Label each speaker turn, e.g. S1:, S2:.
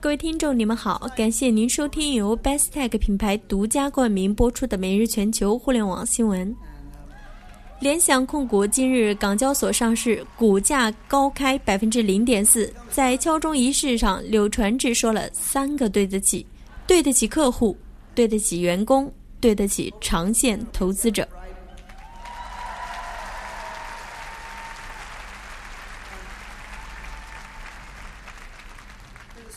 S1: 各位听众，你们好，感谢您收听由 Best Tech 品牌独家冠名播出的《每日全球互联网新闻》。联想控股今日港交所上市，股价高开百分之零点四。在敲钟仪式上，柳传志说了三个“对得起”：对得起客户，对得起员工，对得起长线投资者。